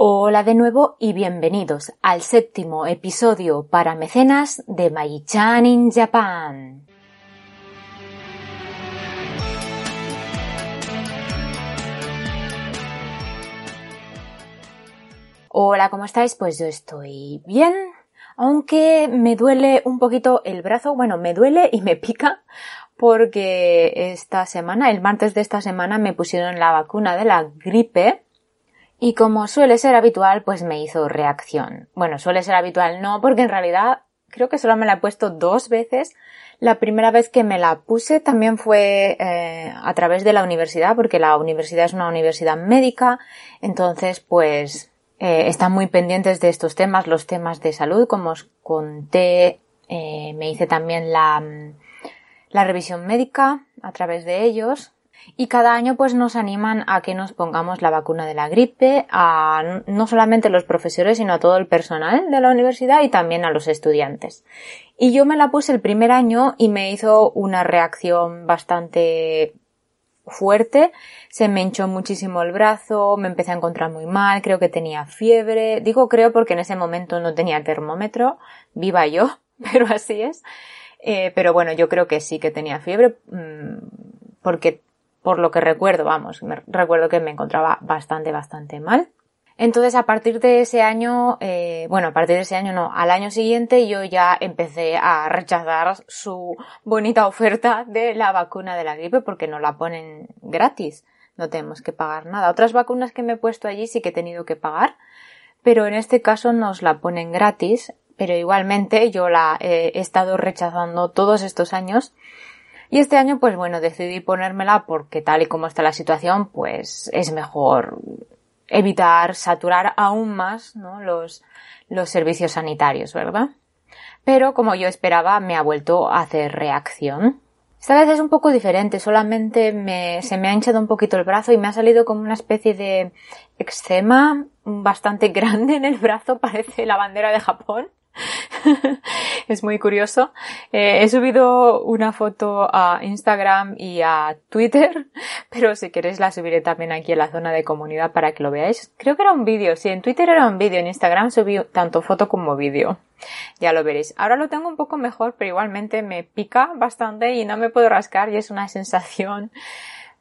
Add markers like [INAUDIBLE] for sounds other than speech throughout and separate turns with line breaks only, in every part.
Hola de nuevo y bienvenidos al séptimo episodio para mecenas de Maichan in Japan. Hola, ¿cómo estáis? Pues yo estoy bien, aunque me duele un poquito el brazo, bueno, me duele y me pica porque esta semana, el martes de esta semana, me pusieron la vacuna de la gripe y como suele ser habitual, pues me hizo reacción. Bueno, suele ser habitual no, porque en realidad creo que solo me la he puesto dos veces. La primera vez que me la puse también fue eh, a través de la universidad, porque la universidad es una universidad médica, entonces pues eh, están muy pendientes de estos temas, los temas de salud, como os conté, eh, me hice también la, la revisión médica a través de ellos, y cada año pues nos animan a que nos pongamos la vacuna de la gripe a no solamente los profesores sino a todo el personal de la universidad y también a los estudiantes. Y yo me la puse el primer año y me hizo una reacción bastante fuerte, se me hinchó muchísimo el brazo, me empecé a encontrar muy mal, creo que tenía fiebre, digo creo porque en ese momento no tenía termómetro, viva yo, [LAUGHS] pero así es. Eh, pero bueno, yo creo que sí que tenía fiebre, mmm, porque por lo que recuerdo, vamos, me, recuerdo que me encontraba bastante, bastante mal. Entonces, a partir de ese año, eh, bueno, a partir de ese año no, al año siguiente yo ya empecé a rechazar su bonita oferta de la vacuna de la gripe porque no la ponen gratis, no tenemos que pagar nada. Otras vacunas que me he puesto allí sí que he tenido que pagar, pero en este caso nos la ponen gratis, pero igualmente yo la he estado rechazando todos estos años y este año, pues bueno, decidí ponérmela porque tal y como está la situación, pues es mejor evitar saturar aún más los, los servicios sanitarios, ¿verdad? Pero como yo esperaba, me ha vuelto a hacer reacción. Esta vez es un poco diferente, solamente me, se me ha hinchado un poquito el brazo y me ha salido como una especie de eczema bastante [LAUGHS] grande en el brazo, parece la bandera de Japón. [LAUGHS] es muy curioso. Eh, he subido una foto a Instagram y a Twitter, [LAUGHS] pero si queréis la subiré también aquí en la zona de comunidad para que lo veáis. Creo que era un vídeo, sí, en Twitter era un vídeo, en Instagram subí tanto foto como vídeo. Ya lo veréis. Ahora lo tengo un poco mejor, pero igualmente me pica bastante y no me puedo rascar y es una [LAUGHS] sensación,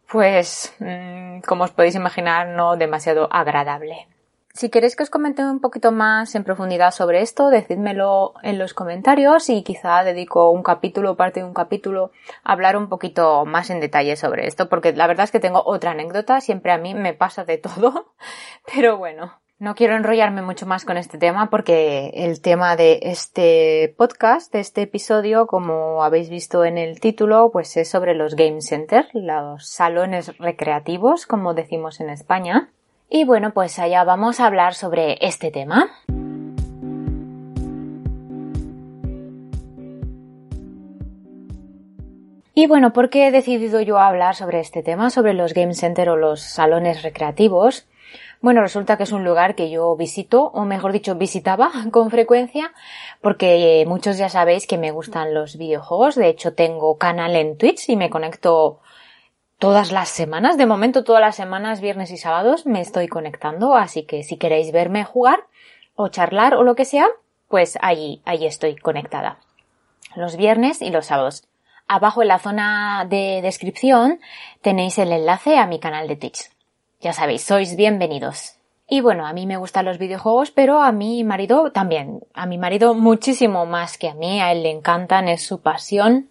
pues, mmm, como os podéis imaginar, no demasiado agradable. Si queréis que os comente un poquito más en profundidad sobre esto, decídmelo en los comentarios y quizá dedico un capítulo parte de un capítulo a hablar un poquito más en detalle sobre esto, porque la verdad es que tengo otra anécdota, siempre a mí me pasa de todo, [LAUGHS] pero bueno. No quiero enrollarme mucho más con este tema porque el tema de este podcast, de este episodio, como habéis visto en el título, pues es sobre los game centers, los salones recreativos, como decimos en España. Y bueno, pues allá vamos a hablar sobre este tema. Y bueno, ¿por qué he decidido yo hablar sobre este tema, sobre los game center o los salones recreativos? Bueno, resulta que es un lugar que yo visito, o mejor dicho, visitaba [LAUGHS] con frecuencia, porque muchos ya sabéis que me gustan los videojuegos. De hecho, tengo canal en Twitch y me conecto todas las semanas, de momento todas las semanas, viernes y sábados, me estoy conectando, así que si queréis verme jugar o charlar o lo que sea, pues allí, allí estoy conectada. Los viernes y los sábados. Abajo en la zona de descripción tenéis el enlace a mi canal de Twitch. Ya sabéis, sois bienvenidos. Y bueno, a mí me gustan los videojuegos, pero a mi marido también. A mi marido muchísimo más que a mí, a él le encantan, es su pasión.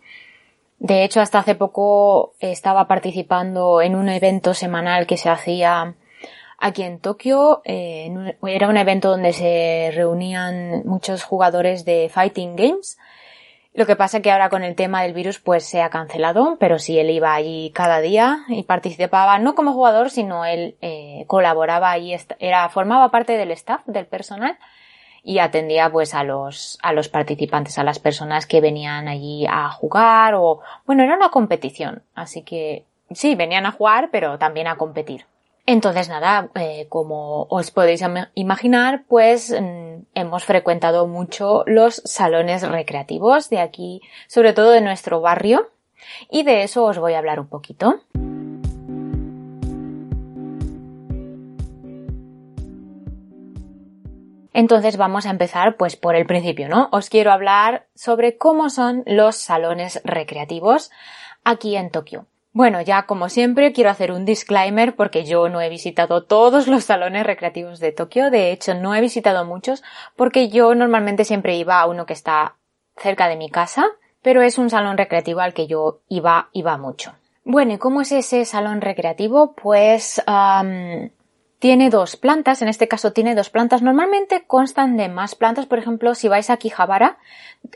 De hecho, hasta hace poco estaba participando en un evento semanal que se hacía aquí en Tokio. Eh, era un evento donde se reunían muchos jugadores de fighting games Lo que pasa es que ahora con el tema del virus pues se ha cancelado, pero sí él iba allí cada día y participaba no como jugador, sino él eh, colaboraba allí, era, formaba parte del staff, del personal y atendía pues a los, a los participantes, a las personas que venían allí a jugar o, bueno, era una competición, así que sí, venían a jugar, pero también a competir. Entonces, nada, eh, como os podéis imaginar, pues mm, hemos frecuentado mucho los salones recreativos de aquí, sobre todo de nuestro barrio, y de eso os voy a hablar un poquito. Entonces vamos a empezar pues por el principio, ¿no? Os quiero hablar sobre cómo son los salones recreativos aquí en Tokio. Bueno, ya como siempre quiero hacer un disclaimer porque yo no he visitado todos los salones recreativos de Tokio, de hecho no he visitado muchos porque yo normalmente siempre iba a uno que está cerca de mi casa, pero es un salón recreativo al que yo iba, iba mucho. Bueno, ¿y cómo es ese salón recreativo? Pues tiene dos plantas, en este caso tiene dos plantas. Normalmente constan de más plantas, por ejemplo, si vais a Kijabara,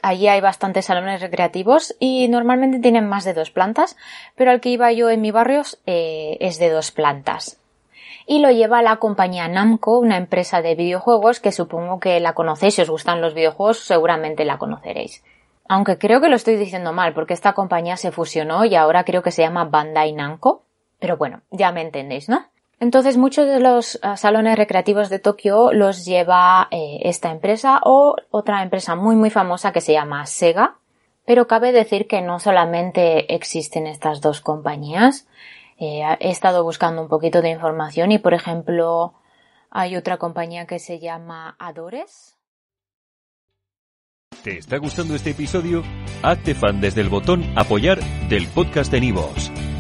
allí hay bastantes salones recreativos y normalmente tienen más de dos plantas, pero al que iba yo en mi barrio eh, es de dos plantas. Y lo lleva la compañía Namco, una empresa de videojuegos que supongo que la conocéis, si os gustan los videojuegos seguramente la conoceréis. Aunque creo que lo estoy diciendo mal porque esta compañía se fusionó y ahora creo que se llama Bandai Namco. Pero bueno, ya me entendéis, ¿no? Entonces muchos de los ah, salones recreativos de Tokio los lleva eh, esta empresa o otra empresa muy muy famosa que se llama Sega. Pero cabe decir que no solamente existen estas dos compañías. Eh, he estado buscando un poquito de información y por ejemplo hay otra compañía que se llama Adores.
¿Te está gustando este episodio? Hazte fan desde el botón apoyar del podcast de Nivos.